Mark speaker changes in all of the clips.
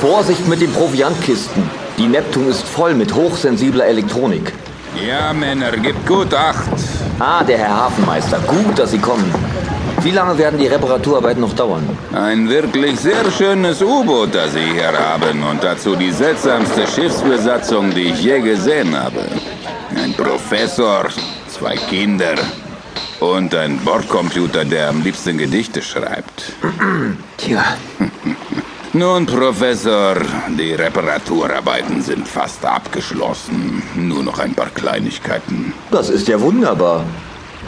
Speaker 1: Vorsicht mit den Proviantkisten. Die Neptun ist voll mit hochsensibler Elektronik.
Speaker 2: Ja, Männer, gebt gut Acht.
Speaker 1: Ah, der Herr Hafenmeister. Gut, dass Sie kommen. Wie lange werden die Reparaturarbeiten noch dauern?
Speaker 2: Ein wirklich sehr schönes U-Boot, das Sie hier haben. Und dazu die seltsamste Schiffsbesatzung, die ich je gesehen habe. Ein Professor, zwei Kinder und ein Bordcomputer, der am liebsten Gedichte schreibt.
Speaker 1: Tja.
Speaker 2: Nun, Professor, die Reparaturarbeiten sind fast abgeschlossen. Nur noch ein paar Kleinigkeiten.
Speaker 1: Das ist ja wunderbar.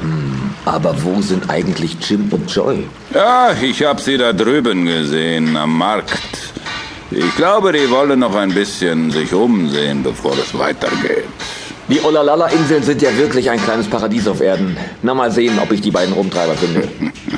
Speaker 1: Hm, aber wo sind eigentlich Jim und Joy?
Speaker 2: Ja, ich habe sie da drüben gesehen, am Markt. Ich glaube, die wollen noch ein bisschen sich umsehen, bevor es weitergeht.
Speaker 1: Die Olalala-Inseln sind ja wirklich ein kleines Paradies auf Erden. Na, mal sehen, ob ich die beiden Rumtreiber finde.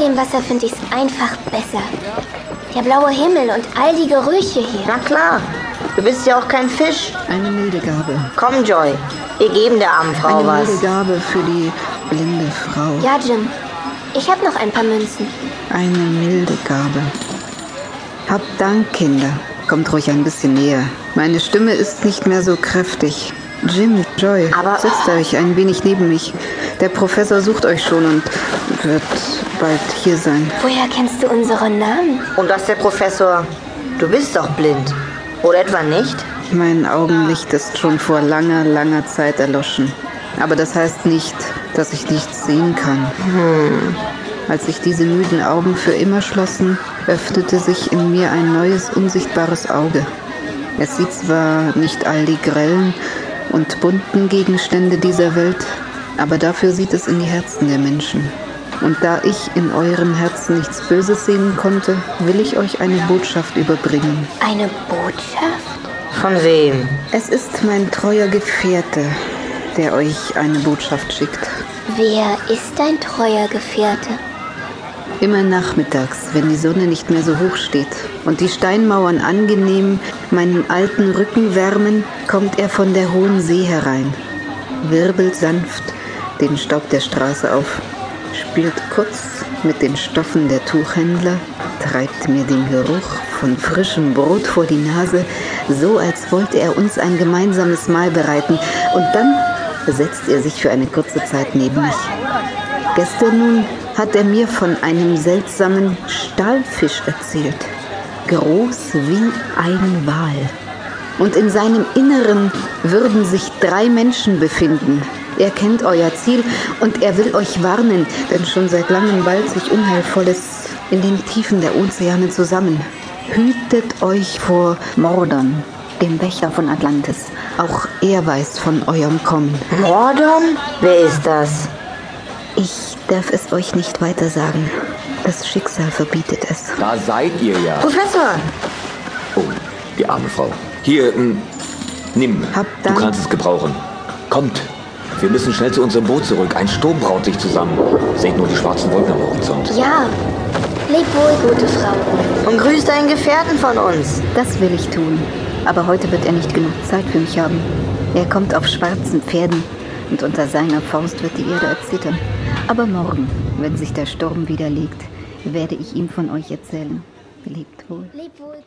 Speaker 3: dem Wasser finde ich es einfach besser. Der blaue Himmel und all die Gerüche hier.
Speaker 4: Na klar, du bist ja auch kein Fisch.
Speaker 5: Eine milde Gabe.
Speaker 4: Komm, Joy, wir geben der armen Frau
Speaker 5: Eine
Speaker 4: was.
Speaker 5: milde Gabe für die blinde Frau.
Speaker 3: Ja, Jim. Ich habe noch ein paar Münzen.
Speaker 5: Eine milde Gabe. Habt Dank, Kinder. Kommt ruhig ein bisschen näher. Meine Stimme ist nicht mehr so kräftig. Jim, Joy,
Speaker 4: Aber-
Speaker 5: setzt euch ein wenig neben mich. Der Professor sucht euch schon und wird bald hier sein.
Speaker 3: Woher kennst du unsere Namen?
Speaker 4: Und das der Professor. Du bist doch blind. Oder etwa nicht?
Speaker 5: Mein Augenlicht ist schon vor langer, langer Zeit erloschen. Aber das heißt nicht, dass ich nichts sehen kann. Als sich diese müden Augen für immer schlossen, öffnete sich in mir ein neues, unsichtbares Auge. Es sieht zwar nicht all die grellen und bunten Gegenstände dieser Welt, aber dafür sieht es in die Herzen der Menschen. Und da ich in euren Herzen nichts Böses sehen konnte, will ich euch eine Botschaft überbringen.
Speaker 3: Eine Botschaft?
Speaker 4: Von wem?
Speaker 5: Es ist mein treuer Gefährte, der euch eine Botschaft schickt.
Speaker 3: Wer ist dein treuer Gefährte?
Speaker 5: Immer nachmittags, wenn die Sonne nicht mehr so hoch steht und die Steinmauern angenehm meinen alten Rücken wärmen, kommt er von der hohen See herein, wirbelt sanft den Staub der Straße auf, spielt kurz mit den Stoffen der Tuchhändler, treibt mir den Geruch von frischem Brot vor die Nase, so als wollte er uns ein gemeinsames Mahl bereiten, und dann setzt er sich für eine kurze Zeit neben mich. Gestern nun hat er mir von einem seltsamen Stahlfisch erzählt. Groß wie ein Wal. Und in seinem Inneren würden sich drei Menschen befinden. Er kennt euer Ziel und er will euch warnen, denn schon seit langem ballt sich Unheilvolles in den Tiefen der Ozeane zusammen. Hütet euch vor Mordern, dem Wächter von Atlantis. Auch er weiß von eurem Kommen.
Speaker 4: Mordon? Wer ist das?
Speaker 5: Ich darf es euch nicht weiter sagen. Das Schicksal verbietet es.
Speaker 1: Da seid ihr ja.
Speaker 4: Professor!
Speaker 1: Oh, die arme Frau. Hier, m, nimm.
Speaker 5: Hab
Speaker 1: Du
Speaker 5: Dank.
Speaker 1: kannst es gebrauchen. Kommt. Wir müssen schnell zu unserem Boot zurück. Ein Sturm braut sich zusammen. Seht nur die schwarzen Wolken am Horizont.
Speaker 3: Ja. Leb wohl, gute Frau.
Speaker 4: Und grüß deinen Gefährten von uns.
Speaker 5: Das will ich tun. Aber heute wird er nicht genug Zeit für mich haben. Er kommt auf schwarzen Pferden und unter seiner Faust wird die Erde erzittern. Aber morgen, wenn sich der Sturm wieder legt, werde ich ihm von euch erzählen. Lebt wohl.
Speaker 3: Leb wohl.